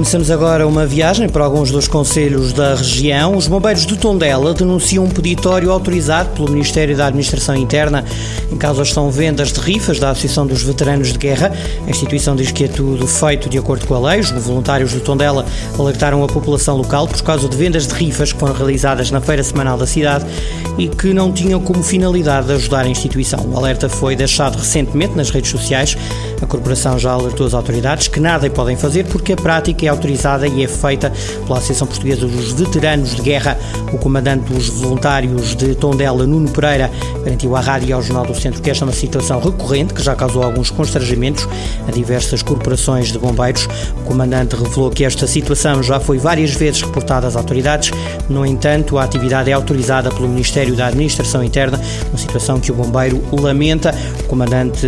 Começamos agora uma viagem para alguns dos conselhos da região. Os bombeiros de Tondela denunciam um peditório autorizado pelo Ministério da Administração Interna. Em causa estão vendas de rifas da Associação dos Veteranos de Guerra. A instituição diz que é tudo feito de acordo com a lei. Os voluntários de Tondela alertaram a população local por causa de vendas de rifas que foram realizadas na feira semanal da cidade e que não tinham como finalidade ajudar a instituição. O alerta foi deixado recentemente nas redes sociais. A corporação já alertou as autoridades que nada podem fazer porque a prática é autorizada e é feita pela Associação Portuguesa dos Veteranos de Guerra. O comandante dos voluntários de Tondela, Nuno Pereira, garantiu à rádio e ao Jornal do Centro que esta é uma situação recorrente que já causou alguns constrangimentos a diversas corporações de bombeiros. O comandante revelou que esta situação já foi várias vezes reportada às autoridades. No entanto, a atividade é autorizada pelo Ministério da Administração Interna, uma situação que o bombeiro lamenta. O comandante,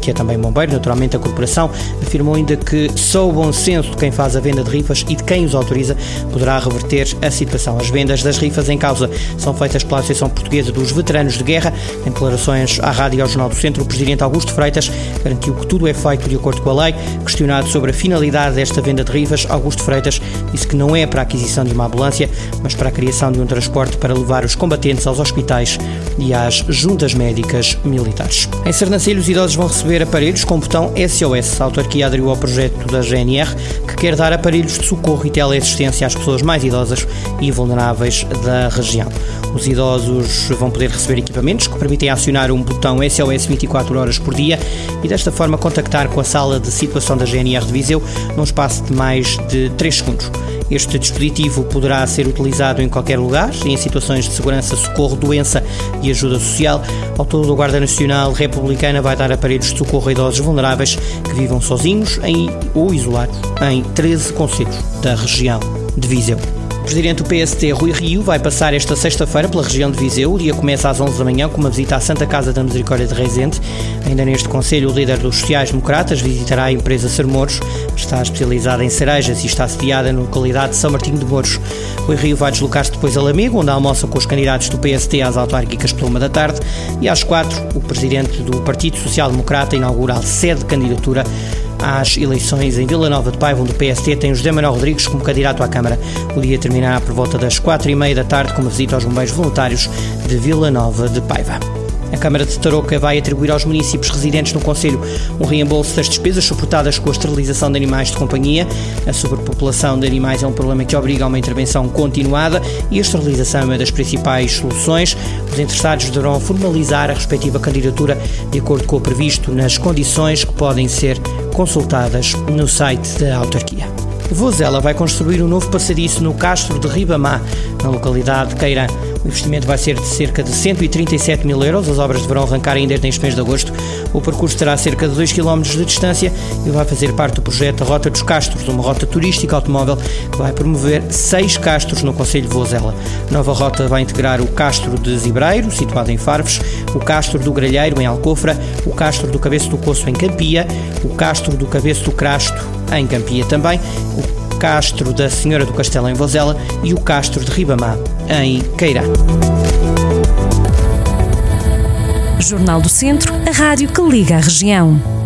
que é também bombeiro, naturalmente a corporação, afirmou ainda que só o bom senso de quem faz a a venda de rifas e de quem os autoriza poderá reverter a situação. As vendas das rifas em causa são feitas pela Associação Portuguesa dos Veteranos de Guerra. Em declarações à Rádio e ao Jornal do Centro, o Presidente Augusto Freitas garantiu que tudo é feito de acordo com a lei. Questionado sobre a finalidade desta venda de rifas, Augusto Freitas disse que não é para a aquisição de uma ambulância, mas para a criação de um transporte para levar os combatentes aos hospitais e às juntas médicas militares. Em Sernancelho, os idosos vão receber aparelhos com botão SOS. A autarquia aderiu ao projeto da GNR, que quer dar aparelhos de socorro e teleassistência às pessoas mais idosas e vulneráveis da região. Os idosos vão poder receber equipamentos que permitem acionar um botão SOS 24 horas por dia e desta forma contactar com a sala de situação da GNR de Viseu num espaço de mais de 3 segundos. Este dispositivo poderá ser utilizado em qualquer lugar, em situações de segurança, socorro, doença e ajuda social. Ao todo, a Guarda Nacional Republicana vai dar aparelhos de socorro a idosos vulneráveis que vivam sozinhos em, ou isolados em 13 concelhos da região de Viseu. Presidente do PST, Rui Rio, vai passar esta sexta-feira pela região de Viseu. O dia começa às 11 da manhã com uma visita à Santa Casa da Misericórdia de Rezende. Ainda neste Conselho, o líder dos sociais-democratas visitará a empresa Sermouros. Está especializada em cerejas e está sediada na localidade de São Martinho de Mouros. Rui Rio vai deslocar-se depois a Lamego, onde almoça com os candidatos do PST às autárquicas pela uma da tarde. E às quatro, o presidente do Partido Social Democrata inaugura a sede de candidatura às eleições em Vila Nova de Paiva, onde o PST tem José Manuel Rodrigues como candidato à Câmara. O dia terminará por volta das quatro e meia da tarde com uma visita aos bombeiros voluntários de Vila Nova de Paiva. A Câmara de Tarouca vai atribuir aos municípios residentes no Conselho um reembolso das despesas suportadas com a esterilização de animais de companhia. A sobrepopulação de animais é um problema que obriga a uma intervenção continuada e a esterilização é uma das principais soluções. Os interessados deverão formalizar a respectiva candidatura de acordo com o previsto nas condições que podem ser consultadas no site da autarquia. Vozela vai construir um novo passadiço no Castro de Ribamá, na localidade de Queirã. O investimento vai ser de cerca de 137 mil euros. As obras deverão arrancar ainda neste mês de agosto. O percurso terá cerca de 2 km de distância e vai fazer parte do projeto Rota dos Castros, uma rota turística automóvel que vai promover seis castros no Conselho de Vozela. A nova rota vai integrar o Castro de Zibreiro, situado em Farves, o Castro do Gralheiro, em Alcofra, o Castro do Cabeço do Coço, em Campia, o Castro do Cabeço do Crasto, em Campia também, o Castro da Senhora do Castelo em Vozela e o Castro de Ribamá em Queirá. Jornal do Centro, a rádio que liga a região.